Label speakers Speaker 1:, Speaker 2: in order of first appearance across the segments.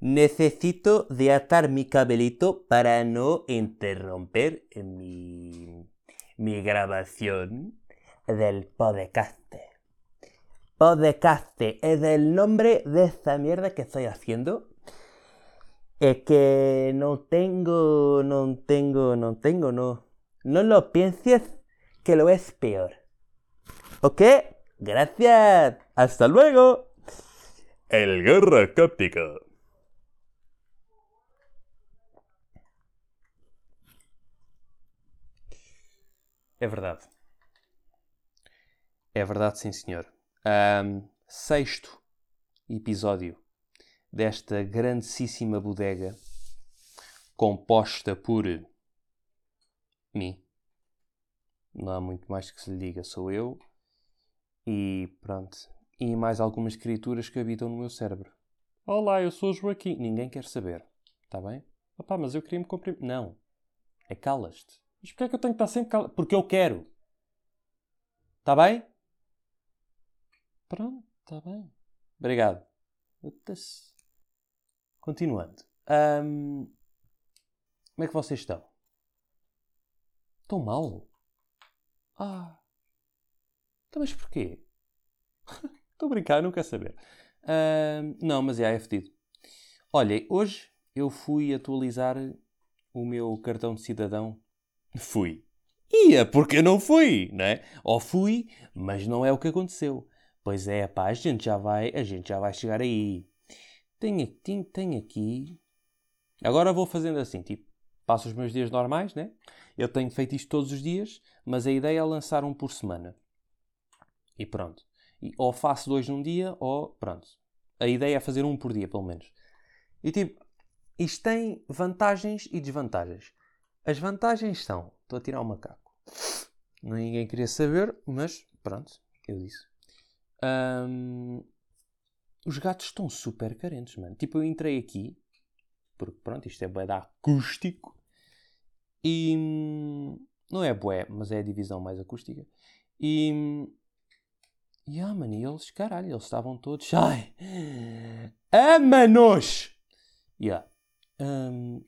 Speaker 1: necesito de atar mi cabelito para no interromper mi, mi grabación del podcast. Podcast es el nombre de esta mierda que estoy haciendo. Es que no tengo, no tengo, no tengo, no. No lo pienses que lo es peor. ¿Ok? Gracias. Hasta luego.
Speaker 2: El Guerra Cáptica.
Speaker 1: É verdade. É verdade, sim, senhor. Um, sexto episódio desta grandíssima bodega composta por mim. Não há muito mais que se lhe diga, sou eu e pronto. E mais algumas criaturas que habitam no meu cérebro. Olá, eu sou o Joaquim. Ninguém quer saber. Está bem? Opá, mas eu queria me comprimir. Não. É calas-te. Mas porquê é que eu tenho que estar sempre calado? Porque eu quero. Está bem? Pronto, está bem. Obrigado. Continuando. Um, como é que vocês estão? Estão mal? Ah. Então, mas porquê? Estou a brincar, não quero saber. Não, mas é, é fedido. Olha, hoje eu fui atualizar o meu cartão de cidadão. Fui. Ia, porque eu não fui, não é? Ou fui, mas não é o que aconteceu. Pois é, pá, a gente já vai, a gente já vai chegar aí. Tenho, tenho, tenho aqui. Agora vou fazendo assim, tipo, passo os meus dias normais, né? Eu tenho feito isto todos os dias, mas a ideia é lançar um por semana. E pronto. E ou faço dois num dia, ou pronto. A ideia é fazer um por dia, pelo menos. E tipo, isto tem vantagens e desvantagens. As vantagens são. Estou a tirar o macaco. Ninguém queria saber, mas pronto, eu disse. Um, os gatos estão super carentes, mano. Tipo, eu entrei aqui, porque pronto, isto é bué da acústico, e não é bué, mas é a divisão mais acústica. E. E ah, mano, e eles, caralho, eles estavam todos. Ai! Ama-nos! Yeah. Um,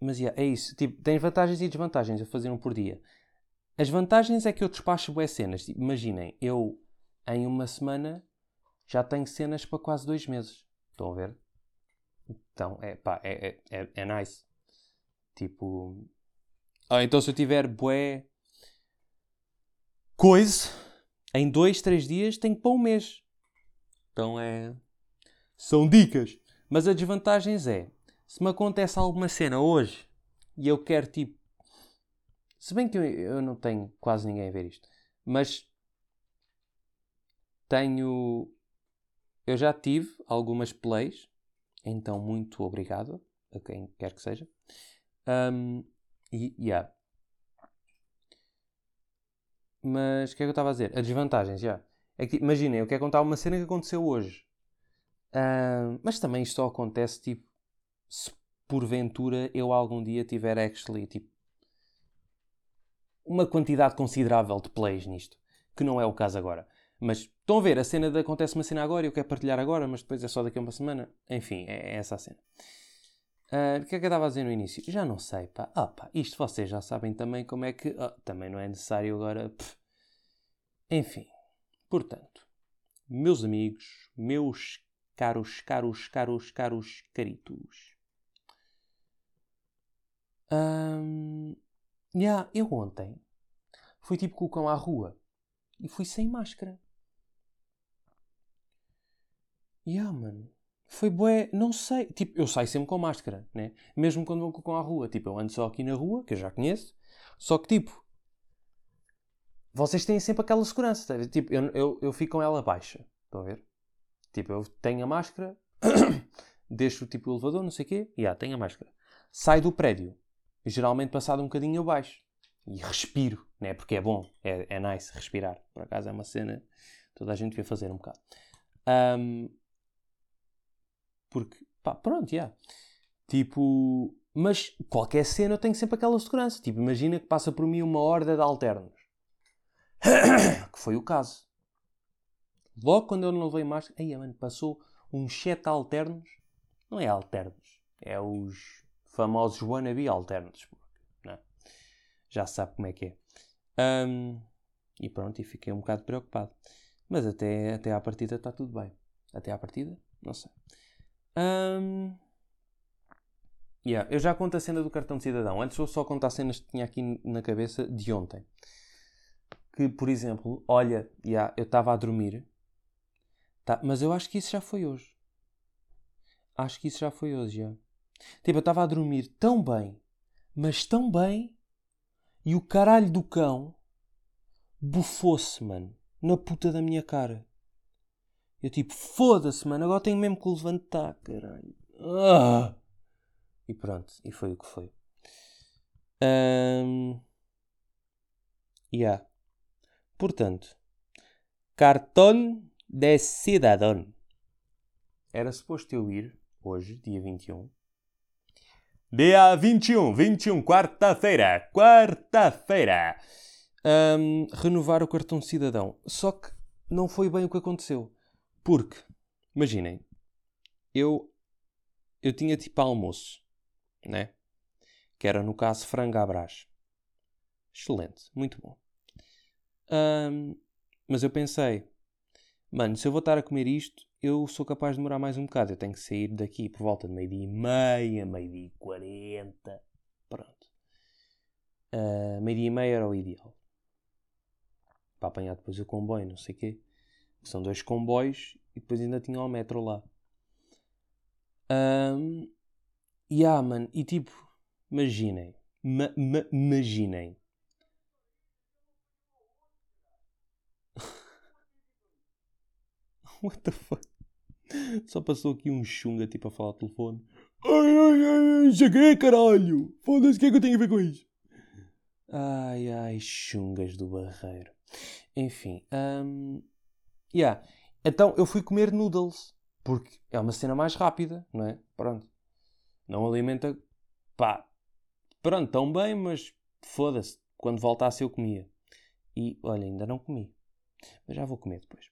Speaker 1: mas yeah, é isso. Tipo, tem vantagens e desvantagens a fazer um por dia. As vantagens é que eu despacho boas cenas. Tipo, imaginem, eu em uma semana já tenho cenas para quase dois meses. Estão a ver? Então, é pá, é, é, é, é nice. Tipo. Ah, então se eu tiver bué. Coisa. Em dois, três dias tenho para um mês. Então é. São dicas. Mas a desvantagem é. Se me acontece alguma cena hoje e eu quero tipo. Se bem que eu, eu não tenho quase ninguém a ver isto. Mas tenho. Eu já tive algumas plays, então muito obrigado a quem quer que seja. Um, e, yeah. Mas o que é que eu estava a dizer? As desvantagens, já. É que, imaginem, eu quero contar uma cena que aconteceu hoje. Um, mas também isto só acontece, tipo, se porventura eu algum dia tiver actually, tipo, uma quantidade considerável de plays nisto. Que não é o caso agora. Mas estão a ver, a cena de acontece uma cena agora e eu quero partilhar agora, mas depois é só daqui a uma semana. Enfim, é, é essa a cena. Uh, o que é que eu estava a dizer no início? Já não sei, pá. Ah, pá, isto vocês já sabem também como é que. Ah, também não é necessário agora. Pff. Enfim, portanto, meus amigos, meus caros, caros, caros, caros, caritos. Um, yeah, eu ontem fui tipo com o cão à rua e fui sem máscara. Yeah, mano. Foi bué, não sei. Tipo, eu saio sempre com máscara, né? Mesmo quando vou com a rua. Tipo, eu ando só aqui na rua, que eu já conheço. Só que, tipo, vocês têm sempre aquela segurança. Tá? Tipo, eu, eu, eu fico com ela baixa. Estão a ver? Tipo, eu tenho a máscara, deixo tipo o elevador, não sei o quê, e ah, tenho a máscara. Saio do prédio. Geralmente, passado um bocadinho, eu baixo. E respiro, né? Porque é bom, é, é nice respirar. Por acaso é uma cena toda a gente devia fazer um bocado. Um, porque, pá, pronto, já. Yeah. Tipo, mas qualquer cena eu tenho sempre aquela segurança. Tipo, imagina que passa por mim uma horda de alternos. que foi o caso. Logo quando eu não levei máscara, aí, mano, passou uns 7 alternos Não é alternos. É os famosos wannabe alternos. Não é? Já sabe como é que é. Ahm, e pronto, e fiquei um bocado preocupado. Mas até, até à partida está tudo bem. Até à partida? Não sei. Ahm, yeah, Eu já conto a cena do cartão de cidadão. Antes vou só contar cenas que tinha aqui na cabeça de ontem. Que, por exemplo, olha, yeah, eu estava a dormir. Tá, mas eu acho que isso já foi hoje. Acho que isso já foi hoje, já. Tipo, eu estava a dormir tão bem, mas tão bem, e o caralho do cão bufou-se, mano, na puta da minha cara. Eu tipo, foda-se, mano, agora tenho mesmo que levantar, caralho. Ah! E pronto, e foi o que foi. Um... Yeah. Portanto, cartão de cidadão. Era suposto eu ir hoje, dia 21.
Speaker 2: Dia 21, 21, quarta-feira, quarta-feira.
Speaker 1: Um, renovar o cartão cidadão. Só que não foi bem o que aconteceu. Porque, imaginem, eu, eu tinha tipo almoço, né? Que era no caso frango à brás. Excelente, muito bom. Um, mas eu pensei, mano, se eu vou estar a comer isto, eu sou capaz de demorar mais um bocado. Eu tenho que sair daqui por volta de meio-dia e meia, meio-dia e quarenta. Pronto. Uh, meio-dia e meia era o ideal. Para apanhar depois o comboio, não sei o quê. São dois comboios e depois ainda tinha o metro lá. Um, e ah, mano, e tipo, imaginem. Ma ma imaginem. What the fuck? Só passou aqui um chunga tipo a falar ao telefone. Ai, ai, ai, cheguei, caralho! Foda-se, o que é que eu tenho a ver com isso? Ai, ai, chungas do barreiro. Enfim, um, yeah. então eu fui comer noodles. Porque é uma cena mais rápida, não é? Pronto. Não alimenta. pá. Pronto, tão bem, mas foda-se. Quando voltasse eu comia. E olha, ainda não comi. Mas já vou comer depois.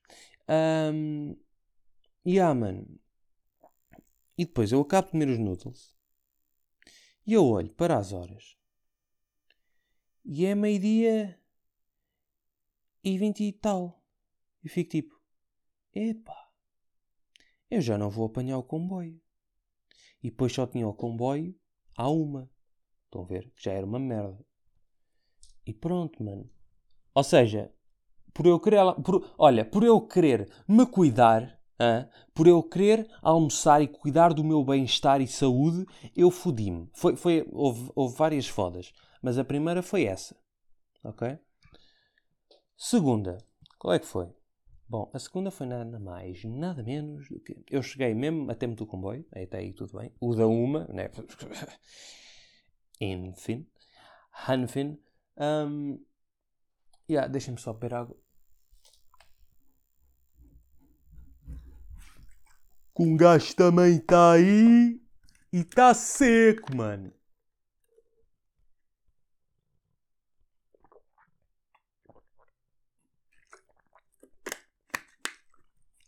Speaker 1: Um, e ah, mano. E depois eu acabo de comer os noodles. E eu olho para as horas. E é meio-dia e vinte e tal. E fico tipo: epá, eu já não vou apanhar o comboio. E depois só tinha o comboio à uma. Estão a ver? Já era uma merda. E pronto, mano. Ou seja, por eu querer. Por, olha, por eu querer me cuidar, por eu querer almoçar e cuidar do meu bem-estar e saúde, eu fodi-me. Foi, foi, houve, houve várias fodas. Mas a primeira foi essa. Ok? Segunda. Qual é que foi? Bom, a segunda foi nada mais, nada menos do que. Eu cheguei mesmo até muito o comboio, até aí tudo bem. O da uma, né? Enfim. Hanfin. Um, yeah, Deixem-me só beber água. Que um gajo também está aí e está seco, mano.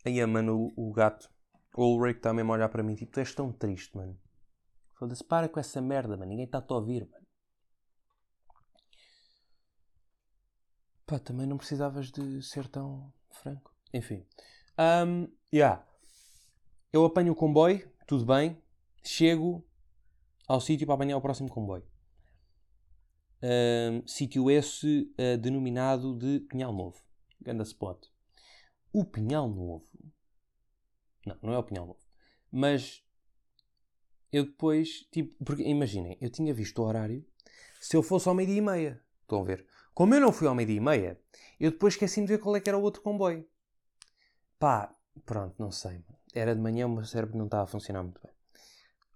Speaker 1: Aí, mano, o, o gato. O Ulrich está mesmo a olhar para mim. Tipo, tu és tão triste, mano. Foda-se, para com essa merda, mano. Ninguém está-te a ouvir, mano. Pá, também não precisavas de ser tão franco. Enfim. Um, yeah. Eu apanho o comboio, tudo bem. Chego ao sítio para apanhar o próximo comboio. Sítio esse uh, denominado de Pinhal Novo. Ganda spot. O Pinhal Novo. Não, não é o Pinhal Novo. Mas eu depois, tipo, porque imaginem, eu tinha visto o horário se eu fosse ao meio-dia e meia. Estão a ver? Como eu não fui ao meio-dia e meia, eu depois esqueci-me de ver qual é que era o outro comboio. Pá, pronto, não sei. Era de manhã, o meu cérebro não estava a funcionar muito bem.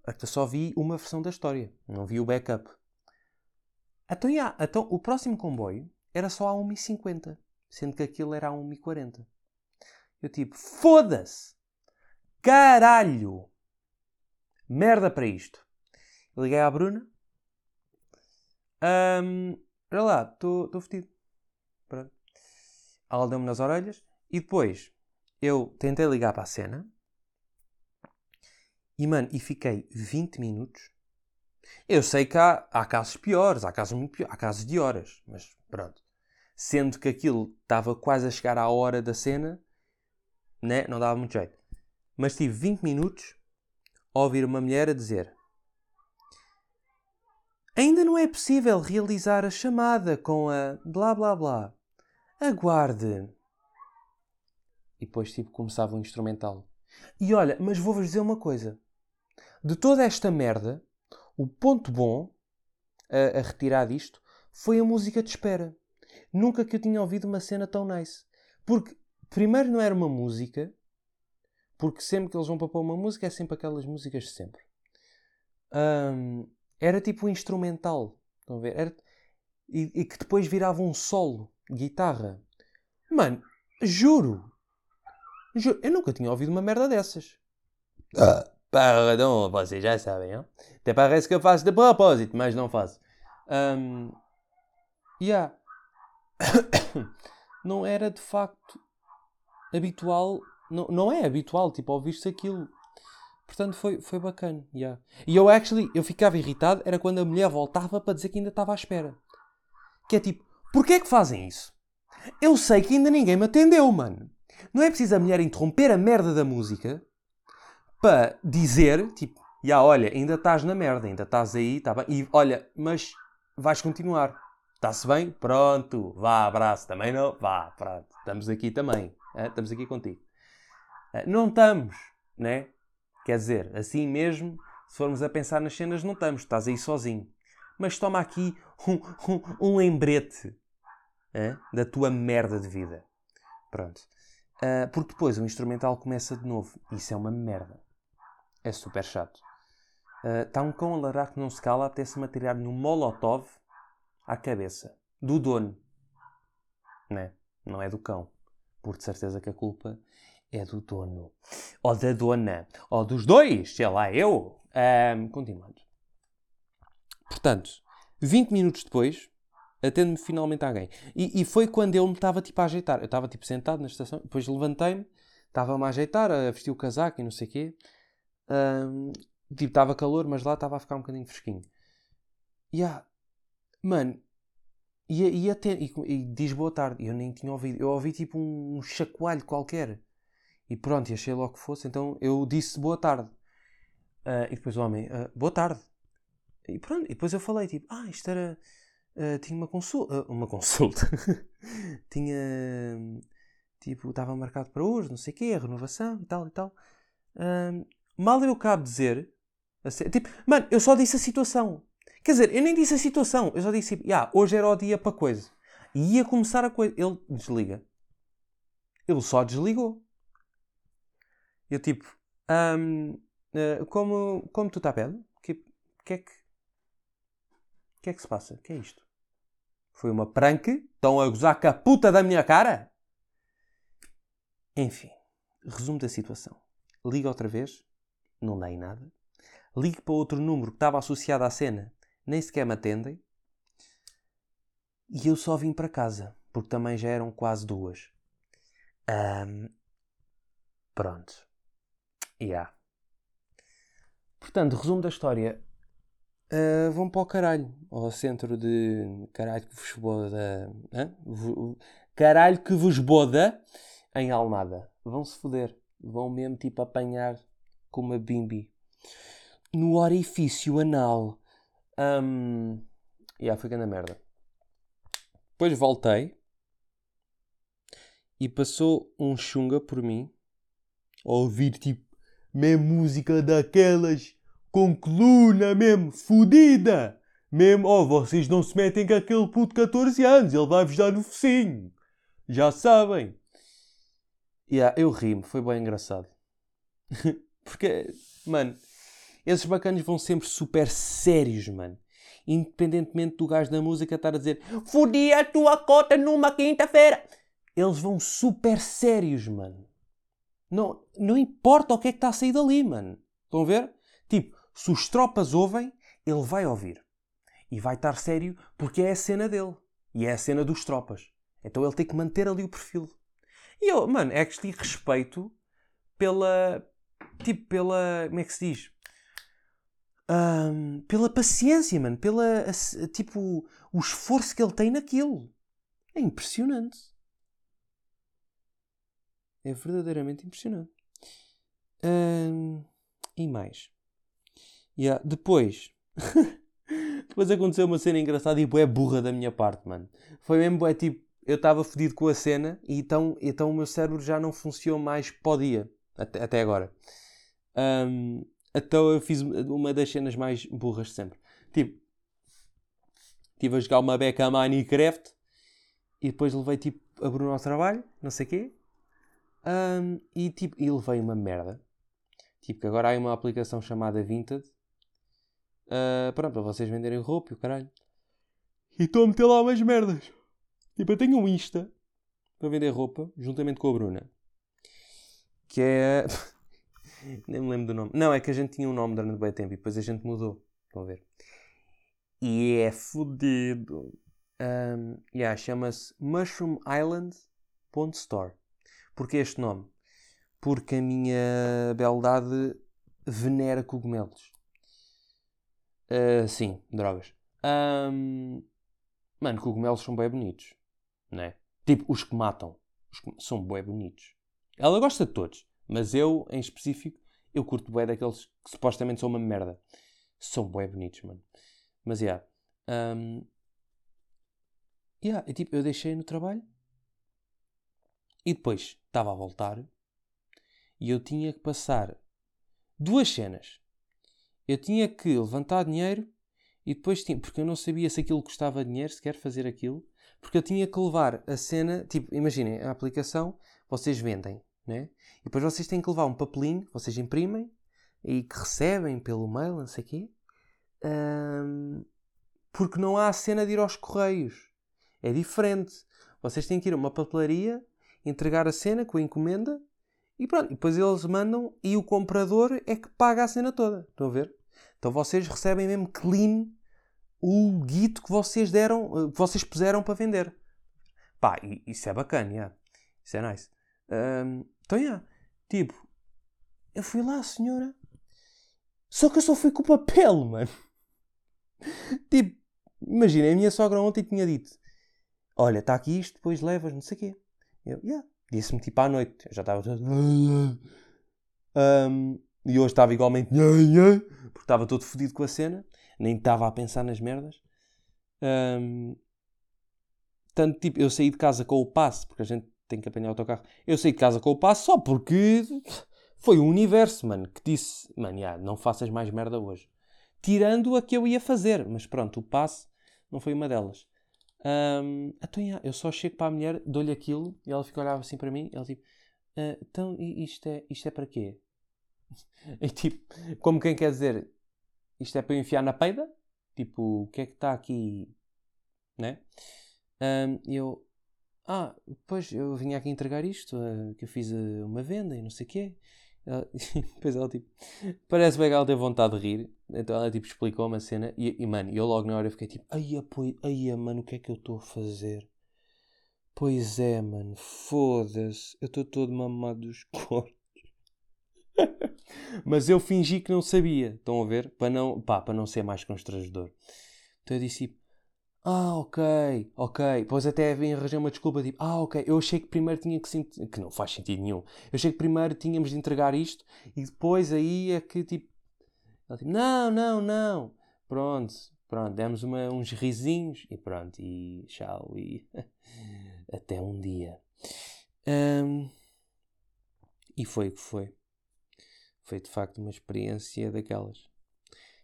Speaker 1: Até só vi uma versão da história, não vi o backup. Então, então o próximo comboio era só a 1h50, sendo que aquilo era a 1h40. Eu tipo, foda-se! Caralho! Merda para isto. Liguei à Bruna. Um, olha lá, estou fedido. Pronto. Ela deu-me nas orelhas. E depois eu tentei ligar para a cena. E, mano, e fiquei 20 minutos. Eu sei que há, há casos piores, há casos muito piores, há casos de horas, mas pronto. Sendo que aquilo estava quase a chegar à hora da cena, né? não dava muito jeito. Mas tive 20 minutos a ouvir uma mulher a dizer: Ainda não é possível realizar a chamada com a blá blá blá. Aguarde. E depois, tipo, começava o instrumental. E olha, mas vou-vos dizer uma coisa. De toda esta merda, o ponto bom a, a retirar disto foi a música de espera. Nunca que eu tinha ouvido uma cena tão nice. Porque, primeiro, não era uma música, porque sempre que eles vão para pôr uma música é sempre aquelas músicas de sempre. Um, era tipo um instrumental. Estão a ver? Era, e, e, que depois virava um solo, guitarra. Mano, juro. juro eu nunca tinha ouvido uma merda dessas. Ah, pardon, vocês já sabem, hein? Até parece que eu faço de propósito, mas não faço. Um, yeah. não era de facto habitual. Não, não é habitual, tipo, ouvir-se aquilo. Portanto, foi, foi bacana. Yeah. E eu, actually, eu ficava irritado era quando a mulher voltava para dizer que ainda estava à espera. Que é tipo, porquê é que fazem isso? Eu sei que ainda ninguém me atendeu, mano. Não é preciso a mulher interromper a merda da música para dizer, tipo, já yeah, olha, ainda estás na merda, ainda estás aí, tá bem. E olha, mas vais continuar. Está-se bem? Pronto. Vá, abraço. Também não? Vá, pronto. Estamos aqui também. Estamos aqui contigo. Não estamos, né? Quer dizer, assim mesmo, se formos a pensar nas cenas, não estamos, estás aí sozinho. Mas toma aqui um, um, um lembrete é? da tua merda de vida. Pronto. Porque depois o instrumental começa de novo. Isso é uma merda. É super chato. Está uh, um cão a ladrar que não se cala, apetece-me atirar no molotov à cabeça. Do dono. Né? Não é do cão. Por de certeza que a culpa é do dono. Ou da dona. Ou dos dois, sei lá, eu. Continuando. Portanto, 20 minutos depois, atendo-me finalmente alguém. E, e, foi quando eu me estava tipo a ajeitar. Eu estava tipo sentado na estação, depois levantei-me, estava-me a ajeitar, a vestir o casaco e não sei o quê. Um, tipo, estava calor, mas lá estava a ficar um bocadinho fresquinho. E yeah, mano, e, e, até, e, e, diz boa tarde. Eu nem tinha ouvido. Eu ouvi tipo um chacoalho qualquer. E pronto, e achei logo que fosse. Então eu disse boa tarde. Uh, e depois o homem, uh, boa tarde. E pronto, e depois eu falei tipo, ah, isto era. Uh, tinha uma consulta. uma consulta. tinha. Tipo, estava marcado para hoje, não sei o quê, a renovação e tal e tal. Mal eu cabo dizer. Ser, tipo, mano, eu só disse a situação. Quer dizer, eu nem disse a situação, eu só disse, ah, hoje era o dia para coisa. E ia começar a coisa. Ele desliga. Ele só desligou. Eu tipo, um, uh, eh, como, como tu está a? O que, que é que. Que é que se passa? Que é isto? Foi uma prank? Estão a gozar com a puta da minha cara? Enfim, resumo da situação. Liga outra vez, não dá nada. Ligo para outro número que estava associado à cena, nem sequer me atendem. E eu só vim para casa, porque também já eram quase duas. Um, pronto. Yeah. Portanto, resumo da história. Uh, vão para o caralho. Ao centro de caralho que vos boda. Caralho que vos boda em Almada. Vão se foder. Vão mesmo tipo apanhar com uma bimbi. No orifício anal. Um, yeah, foi grande merda. Depois voltei. E passou um chunga por mim. A ouvir tipo mesmo música daquelas com coluna mesmo fodida. Mesmo, oh, vocês não se metem com aquele puto de 14 anos, ele vai-vos dar no focinho. Já sabem. Yeah, eu ri-me, foi bem engraçado. Porque, mano, esses bacanas vão sempre super sérios, mano. Independentemente do gajo da música estar a dizer Fodi a tua cota numa quinta-feira. Eles vão super sérios, mano. Não, não importa o que é que está a sair dali, mano. Estão a ver? Tipo, se os tropas ouvem, ele vai ouvir. E vai estar sério porque é a cena dele. E é a cena dos tropas. Então ele tem que manter ali o perfil. E eu, mano, é que respeito pela, tipo, pela. Como é que se diz? Ahm, pela paciência, mano. Pela. Tipo, o esforço que ele tem naquilo. É impressionante. É verdadeiramente impressionante. Ahm, e mais. Yeah, Depois. Depois aconteceu uma cena engraçada e é burra da minha parte, mano. Foi mesmo, bué, tipo, eu estava fodido com a cena e então, então o meu cérebro já não funciona mais para o dia. Até, até agora. Ahm, então eu fiz uma das cenas mais burras de sempre. Tipo, estive a jogar uma beca a Minecraft e depois levei tipo a Bruno ao trabalho, não sei o quê. Ahm, e tipo, e levei uma merda. Tipo, que agora há uma aplicação chamada Vinted. ah, pronto, para vocês venderem roupa e o caralho. E estou a meter lá umas merdas. Tipo, eu tenho um Insta para vender roupa, juntamente com a Bruna. Que é. Nem me lembro do nome. Não, é que a gente tinha um nome durante bem tempo e depois a gente mudou. Estão a ver? E é fodido. Um, yeah, Chama-se mushroomisland.store. Porquê este nome? Porque a minha beldade venera cogumelos. Ah, sim, drogas. Ahm, mano, cogumelos são bem bonitos. Né? Tipo, os que matam. Os que são bem bonitos. Ela gosta de todos. Mas eu, em específico, eu curto bué daqueles que supostamente são uma merda. São bué bonitos, mano. Mas, yeah. Um, yeah, eu, tipo, eu deixei no trabalho. E depois estava a voltar. E eu tinha que passar duas cenas. Eu tinha que levantar dinheiro e depois tinha... Porque eu não sabia se aquilo custava dinheiro, se quer fazer aquilo. Porque eu tinha que levar a cena... Tipo, imaginem, a aplicação, vocês vendem, né? E depois vocês têm que levar um papelinho, vocês imprimem e que recebem pelo mail, não sei o quê. Ahm, porque não há a cena de ir aos correios. É diferente. Vocês têm que ir a uma papelaria, entregar a cena com a encomenda e pronto. E depois eles mandam e o comprador é que paga a cena toda. Estão a ver? Então vocês recebem mesmo clean o guito que vocês deram, eh, que vocês puseram para vender. Pá, isso é bacana, yeah. Isso é nice. Então, yeah. tipo, eu fui lá, senhora, só que eu só fui com papel, mano. tipo, imagina, a minha sogra ontem tinha dito: Olha, está aqui isto, depois levas, não sei o quê. Eu, yeah. Disse-me tipo à noite, eu já estava todo. Ahm, e hoje estava igualmente. Porque estava todo fodido com a cena, nem estava a pensar nas merdas. Ahm, tanto tipo, eu saí de casa com o passe, porque a gente tem que apanhar o autocarro. Eu saí de casa com o passe só porque foi o universo, mano, que disse: Mano, não faças mais merda hoje. Tirando a que eu ia fazer, mas pronto, o passe não foi uma delas. Ahm, então, eu só chego para a mulher, dou-lhe aquilo e ela fica a olhar assim para mim. Ela tipo: "Ah, Então, isto é, isto é para quê? E tipo, como quem quer dizer, isto é para eu enfiar na peida? Tipo, o que é que está aqui? Né? E eu, ah, pois eu vim aqui entregar isto, eh, que eu fiz eh, uma venda e não sei o quê. Ela- Depois ela tipo, parece bem que ela teve vontade de rir. Então ela tipo explicou-me a cena e, e mano, eu logo na hora fiquei tipo, ai, pois, ai, mano, o que é que eu estou a fazer? Pois é, mano, foda-se, eu estou todo mamado dos cornos. Mas eu fingi que não sabia, estão a ver? Para não, pá, para não ser mais constrangedor. Então eu disse ah, ok, ok. Depois até vim arranjar uma desculpa, tipo, ah, ok. Eu achei que primeiro tinha que sentir. Que não faz sentido nenhum. Eu achei que primeiro tínhamos de entregar isto e depois aí é que tipo. Tipo, não, não, não. Pronto, pronto. Demos uma, uns risinhos e pronto. E tchau. E até um dia. Ahm, e foi o que foi. Foi de facto uma experiência daquelas.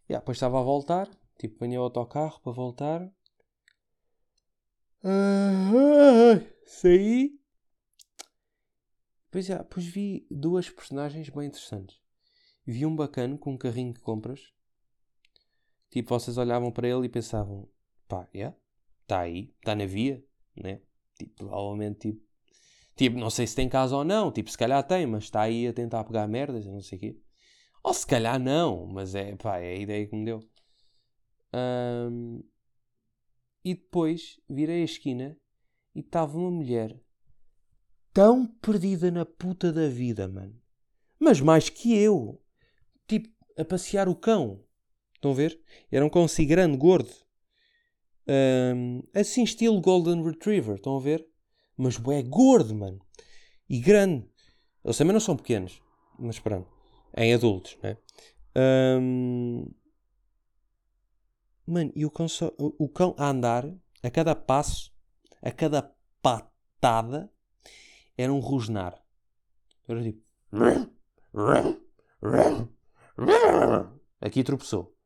Speaker 1: Yeah, depois estava a voltar, tipo, apanhei o autocarro para voltar. Ah, saí. Depois, yeah, depois vi duas personagens bem interessantes. Vi um bacana com um carrinho de compras. Tipo, vocês olhavam para ele e pensavam: pá, yeah, está aí, está na via, né? Tipo, provavelmente, tipo, tipo, não sei se tem casa ou não, tipo, se calhar tem, mas está aí a tentar pegar merdas, não sei o quê. Ou se calhar não, mas é, pá, é a ideia que me deu. Ahm, e depois virei a esquina e estava uma mulher tão perdida na puta da vida, mano. Mas mais que eu. Tipo, a passear o cão. Estão a ver? Era um cão assim grande, gordo. Ahm, assim, estilo Golden Retriever. Estão a ver? Mas é gordo, mano. E grande. Eles também não são pequenos. Mas pronto. Em adultos, né? Ahm, Mano, e o cão, o, cão a andar, a cada passo, a cada patada, era um rosnar. Era tipo. Aqui tropeçou.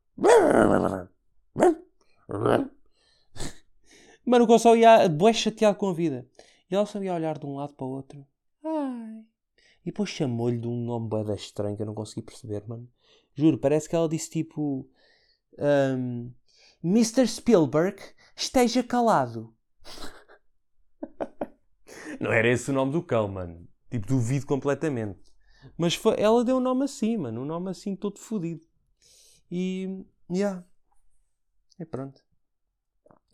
Speaker 1: Mano, o cão só ia bué chateado com a vida. E ela só ia olhar de um lado para o outro. Ai. E depois chamou-lhe de um nome bué estranho que eu não consegui perceber, mano. Juro, parece que ela disse tipo... Um, Mr. Spielberg, esteja calado. não era esse o nome do cão, mano. Tipo, duvido completamente. Mas foi, ela deu um nome assim, mano. Um nome assim todo fodido. E. Yeah. E pronto.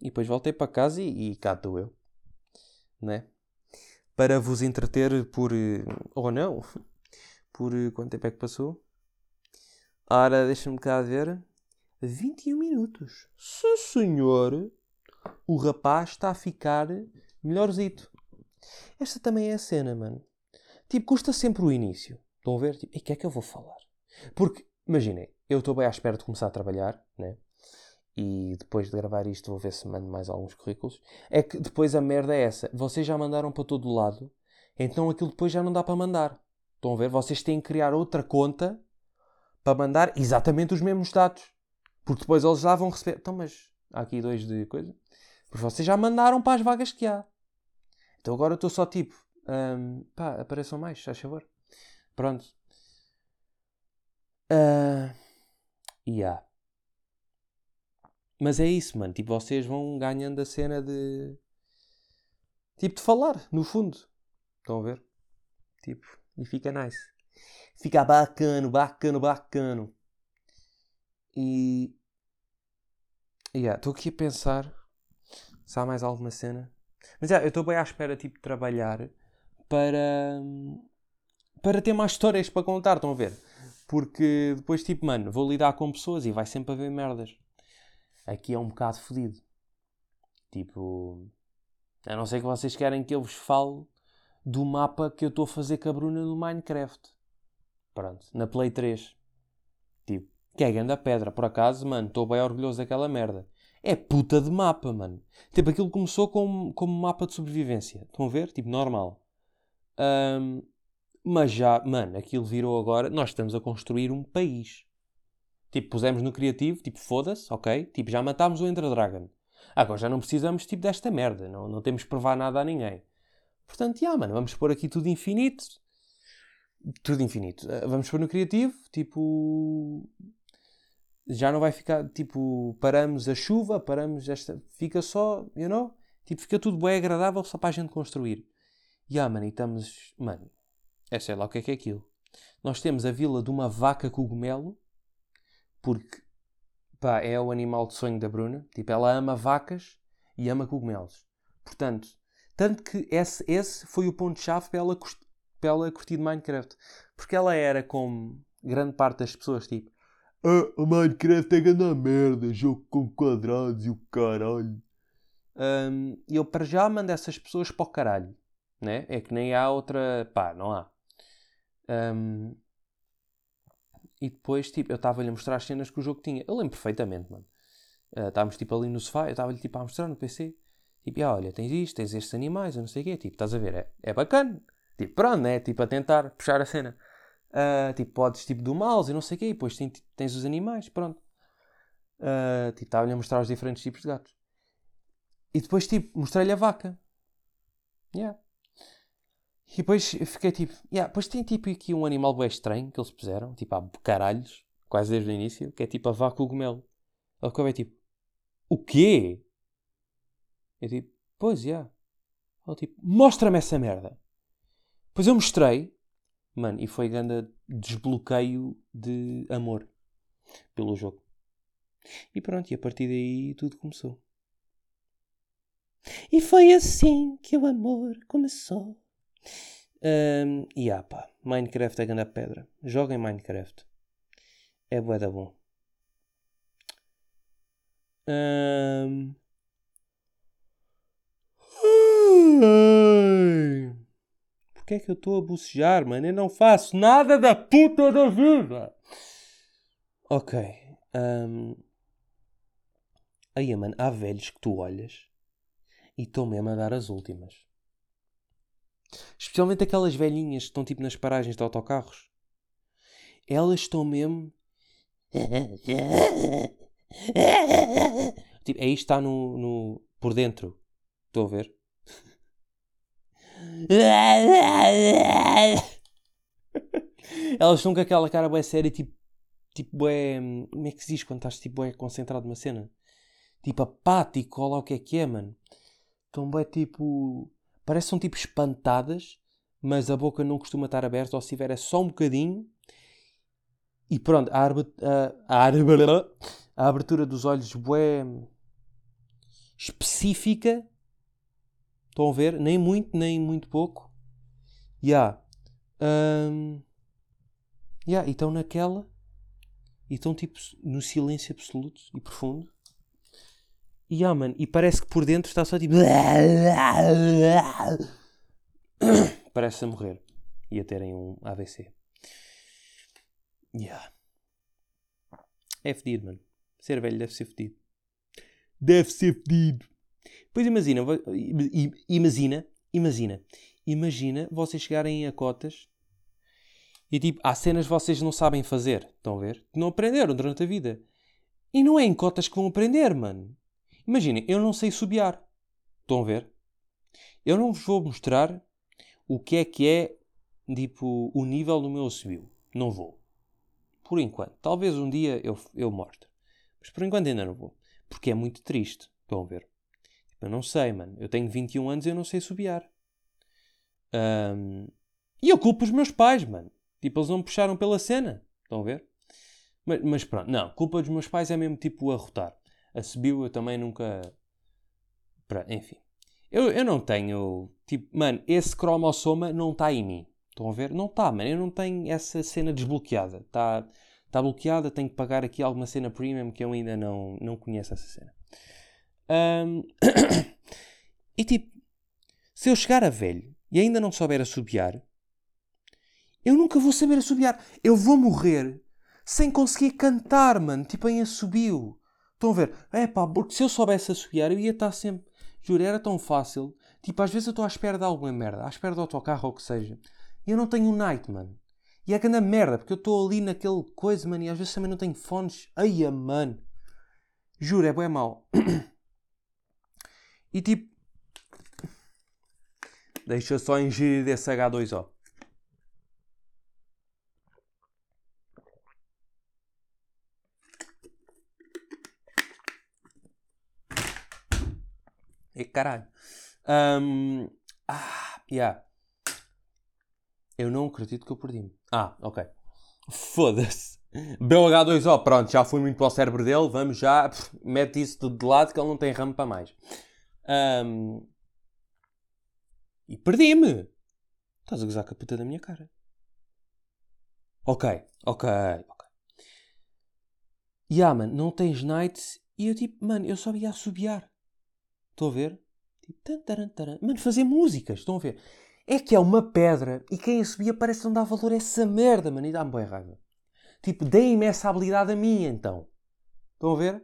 Speaker 1: E depois voltei para casa e, e cá estou eu. Né? Para vos entreter por. eh, Ou não. Por eh, quanto tempo é que passou? Ora, deixa-me cá ver. 21 minutos. Sim, senhor. O rapaz está a ficar melhorzito. Esta também é a cena, mano. Tipo, custa sempre o início. Estão a ver? Tipo, e que é que eu vou falar? Porque, imaginem, eu estou bem à espera de começar a trabalhar, né? E depois de gravar isto vou ver se mando mais alguns currículos. É que depois a merda é essa. Vocês já mandaram para todo lado, então aquilo depois já não dá para mandar. Estão a ver? Vocês têm que criar outra conta para mandar exatamente os mesmos dados. Porque depois eles já vão receber. Então, mas há aqui dois de coisa. Porque vocês já mandaram para as vagas que há. Então agora estou só tipo. hum, pá, apareçam mais, faz favor. Pronto. Ah, e há. Mas é isso, mano. Tipo, vocês vão ganhando a cena de. Tipo, de falar, no fundo. Estão a ver? Tipo, e fica nice. Fica bacano, bacano, bacano. E. Yeah, estou aqui a pensar se há mais alguma cena. Mas yeah, eu estou bem à espera tipo, de trabalhar para. para ter mais histórias para contar, estão a ver? Porque depois, tipo, mano, vou lidar com pessoas e vai sempre haver merdas. Aqui é um bocado fodido. Tipo. A não ser que vocês querem que eu vos fale do mapa que eu estou a fazer com a Bruna no Minecraft. Pronto, na Play 3. Que é grande a pedra, por acaso, mano, estou bem orgulhoso daquela merda. É puta de mapa, mano. Tipo, aquilo começou como, como mapa de sobrevivência. Estão a ver? Tipo, normal. Ahm, mas já, mano, aquilo virou agora. Nós estamos a construir um país. Tipo, pusemos no criativo, tipo, foda-se, ok? Tipo, já matámos o Ender Dragon. Agora já não precisamos, tipo, desta merda. Não, não temos que provar nada a ninguém. Portanto, já, mano, vamos pôr aqui tudo infinito. Tudo infinito. Ah, Vamos pôr no criativo, tipo. Já não vai ficar, tipo, paramos a chuva, paramos esta. Fica só, you know? Tipo, fica tudo bem agradável só para a gente construir. Já, mano, e estamos. Mano, é sei lá o que é que é aquilo. Nós temos a vila de uma vaca cogumelo, porque, pá, é o animal de sonho da Bruna. Tipo, ela ama vacas e ama cogumelos. Portanto, tanto que esse, esse foi o ponto-chave para para ela curtir Minecraft. Porque ela era como grande parte das pessoas, tipo, ah, o Minecraft é grande merda, jogo com quadrados e o caralho. E eu para já mando essas pessoas para o caralho. Né? É que nem há outra. pá, não há. Hum, E depois, tipo, eu estava-lhe a mostrar as cenas que o jogo tinha. Eu lembro perfeitamente, mano. Ah, estávamos, tipo, ali no sofá, eu estava-lhe, tipo, a mostrar no PC. Tipo, ah, olha, tens isto, tens estes animais, eu não sei o quê. Tipo, estás a ver? É, é bacana. Tipo, pronto, né? Tipo, a tentar puxar a cena. Ah, tipo, podes, tipo, do mouse e não sei o quê. E depois tem- tens os animais, pronto. Ah, tipo, estava-lhe a mostrar os diferentes tipos de gatos. E depois, tipo, mostrei-lhe a vaca. Yeah. E depois fiquei tipo, yeah, depois tem tipo aqui um animal bem estranho que eles puseram, tipo há caralhos, quase desde o início, que é tipo a vaca cogumelo. Ele ficou bem tipo, o quê? Eu tipo, pois, já. Yeah. Ele tipo, mostra-me essa merda. Depois eu mostrei, mano, e foi grande desbloqueio de amor pelo jogo. E pronto, e a partir daí tudo começou. E foi assim que o amor começou. Um, e ah pá, Minecraft é grande pedra. Joguem Minecraft. É bué da bom. Um... Porquê é que eu estou a bocejar, mano? Eu não faço nada da puta da vida. Ok. Um... Aí, mano, há velhos que tu olhas e estão mesmo a dar as últimas. Especialmente aquelas velhinhas que estão tipo nas paragens de autocarros. Elas estão mesmo. tipo, aí está no, no. por dentro. Estou a ver? Elas estão com aquela cara bem séria, tipo. Tipo, é. Como é que se diz quando estás tipo, é concentrado numa cena? Tipo apático, ou lá o que é que é, mano. Estão bem tipo. Parece que são tipo espantadas, mas a boca não costuma estar aberta, ou se tiver é só um bocadinho. E pronto, a, a, a, a abertura dos olhos bué específica. Estão a ver? Nem muito, nem muito pouco. Ya. Yeah. Um, yeah, e estão naquela. E estão tipo no silêncio absoluto e profundo. E, yeah, mano, e parece que por dentro está só tipo. parece a morrer. E a terem um AVC. Yeah. É fedido, mano. Ser velho deve ser fedido. Deve ser fedido. Pois imagina, imagina, imagina, imagina vocês chegarem a cotas e tipo, há cenas que vocês não sabem fazer, estão a ver? Que não aprenderam durante a vida. E não é em cotas que vão aprender, mano. Imaginem, eu não sei subiar. Estão a ver? Eu não vos vou mostrar o que é que é, tipo, o nível do meu subiu. Não vou. Por enquanto. Talvez um dia eu, eu mostre. Mas por enquanto ainda não vou. Porque é muito triste. Estão a ver? Eu não sei, mano. Eu tenho 21 anos e eu não sei subiar. Um, e eu culpo os meus pais, mano. Tipo, eles não me puxaram pela cena. Estão a ver? Mas, mas pronto, não. Culpa dos meus pais é mesmo tipo arrotar. A subiu eu também nunca. Pronto, enfim. Eu, eu não tenho. Tipo, mano, esse cromossoma não está em mim. Estão a ver? Não está, mano. Eu não tenho essa cena desbloqueada. Está tá bloqueada. Tenho que pagar aqui alguma cena premium que eu ainda não, não conheço essa cena. Um... e tipo, se eu chegar a velho e ainda não souber assobiar, eu nunca vou saber assobiar. Eu vou morrer sem conseguir cantar, mano. Tipo em assobio. Estão a ver? É pá, porque se eu soubesse assobiar, eu ia estar sempre. Juro, era tão fácil. Tipo, às vezes eu estou à espera de alguma merda, à espera do autocarro ou o que seja. E eu não tenho um night, mano. E é que anda merda, porque eu estou ali naquele coisa, mano, e às vezes também não tenho fones. Ai, mano. Juro, é bem mau. E tipo. Deixa só ingerir esse H2O. E caralho. Um, ah, yeah. Eu não acredito que eu perdi-me. Ah, ok. Foda-se. BH2O, pronto, já fui muito para o cérebro dele. Vamos já. Pff, mete isso de lado que ele não tem ramo para mais. Um, e perdi-me. Estás a gozar com a puta da minha cara. Ok, ok, ok. E ah, mano, não tens nights? E eu tipo, mano, eu só ia assobiar. Estão a ver? Tipo, mano, fazer músicas, estão a ver? É que é uma pedra e quem assobia parece não dar valor a essa merda, mano, e dá-me boa raiva. Tipo, deem-me essa habilidade a mim, então. Estão a ver?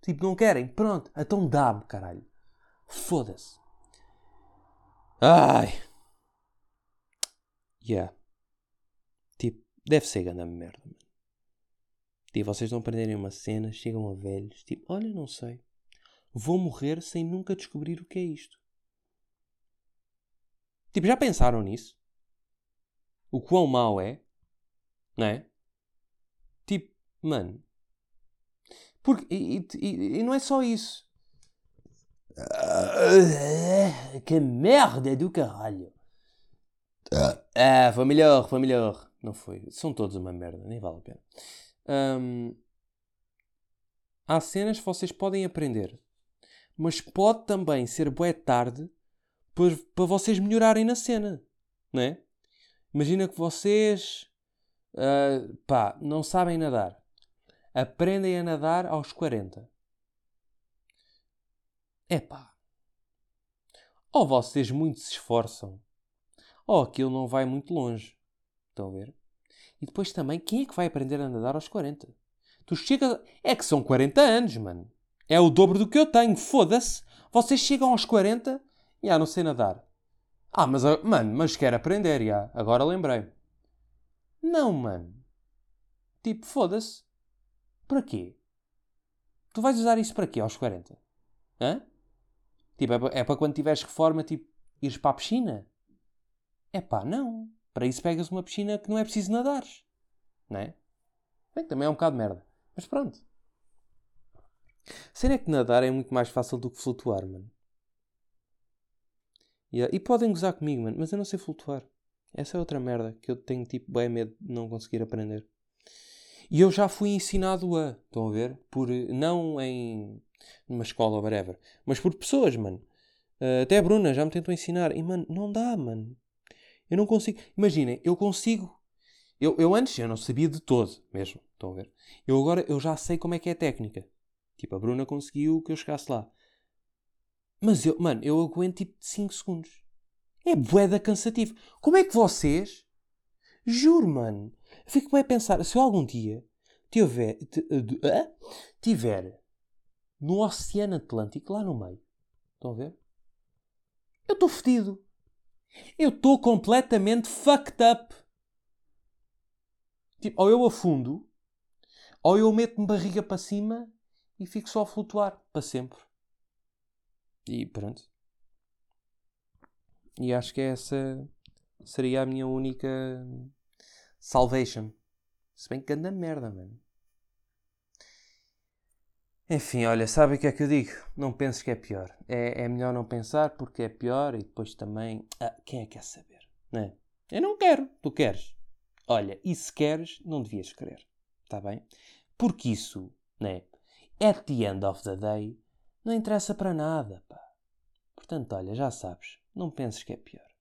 Speaker 1: Tipo, não querem? Pronto, então dá-me, caralho. Foda-se. Ai. Yeah. Tipo, deve ser grande merda. Tipo, vocês não aprenderem uma cena, chegam a velhos, tipo, olha, não sei. Vou morrer sem nunca descobrir o que é isto. Tipo, já pensaram nisso? O quão mau é? Não é? Tipo, mano. Porque, e, e, e não é só isso. Que merda do caralho. Ah, foi melhor, foi melhor. Não foi. São todos uma merda, nem vale a pena. Um, há cenas que vocês podem aprender, mas pode também ser bué tarde para, para vocês melhorarem na cena. não é? Imagina que vocês, uh, pá, não sabem nadar. Aprendem a nadar aos 40. É pá. Ou vocês muito se esforçam, ou aquilo não vai muito longe. Estão a ver? E depois também, quem é que vai aprender a nadar aos 40? Tu chegas. É que são 40 anos, mano. É o dobro do que eu tenho. Foda-se. Vocês chegam aos 40 e ah, não sei nadar. Ah, mas, ah, mano, mas quero aprender, já. Agora lembrei. Não, mano. Tipo, foda-se. Para quê? Tu vais usar isso para quê aos 40? Hã? Tipo, é, é para quando tiveres reforma, tipo, ires para a piscina? É pá, não. Para isso pegas uma piscina que não é preciso nadar. Não é? Bem, também é um bocado de merda. Mas pronto. Será que nadar é muito mais fácil do que flutuar, mano? Yeah. E podem gozar comigo, mano, mas eu não sei flutuar. Essa é outra merda que eu tenho tipo bem medo de não conseguir aprender. E eu já fui ensinado a, estão a ver? Por, não em numa escola ou whatever, mas por pessoas, mano. Uh, até a Bruna já me tentou ensinar. E, mano, não dá, mano. Eu não consigo. Imaginem, eu consigo. Eu, eu antes eu não sabia de todo, mesmo. Estão a ver? Eu agora eu já sei como é que é a técnica. Tipo, a Bruna conseguiu que eu chegasse lá. Mas eu, mano, eu aguento tipo 5 segundos. É boeda cansativo. Como é que vocês. Juro, mano. Fico bem a pensar, se eu algum dia tiver, tiver no Oceano Atlântico, lá no meio, estão a ver? Eu estou fedido. Eu estou completamente fucked up. Tipo, ou eu afundo, ou eu meto-me barriga para cima e fico só a flutuar para sempre. E pronto. E acho que essa seria a minha única salvation. Se bem que anda merda, mano. Enfim, olha, sabe o que é que eu digo? Não penses que é pior. É, é melhor não pensar porque é pior e depois também. Ah, quem é que quer saber? Né? Eu não quero, tu queres. Olha, e se queres, não devias querer. Está bem? Porque isso, né? At the end of the day, não interessa para nada, pá. Portanto, olha, já sabes, não penses que é pior.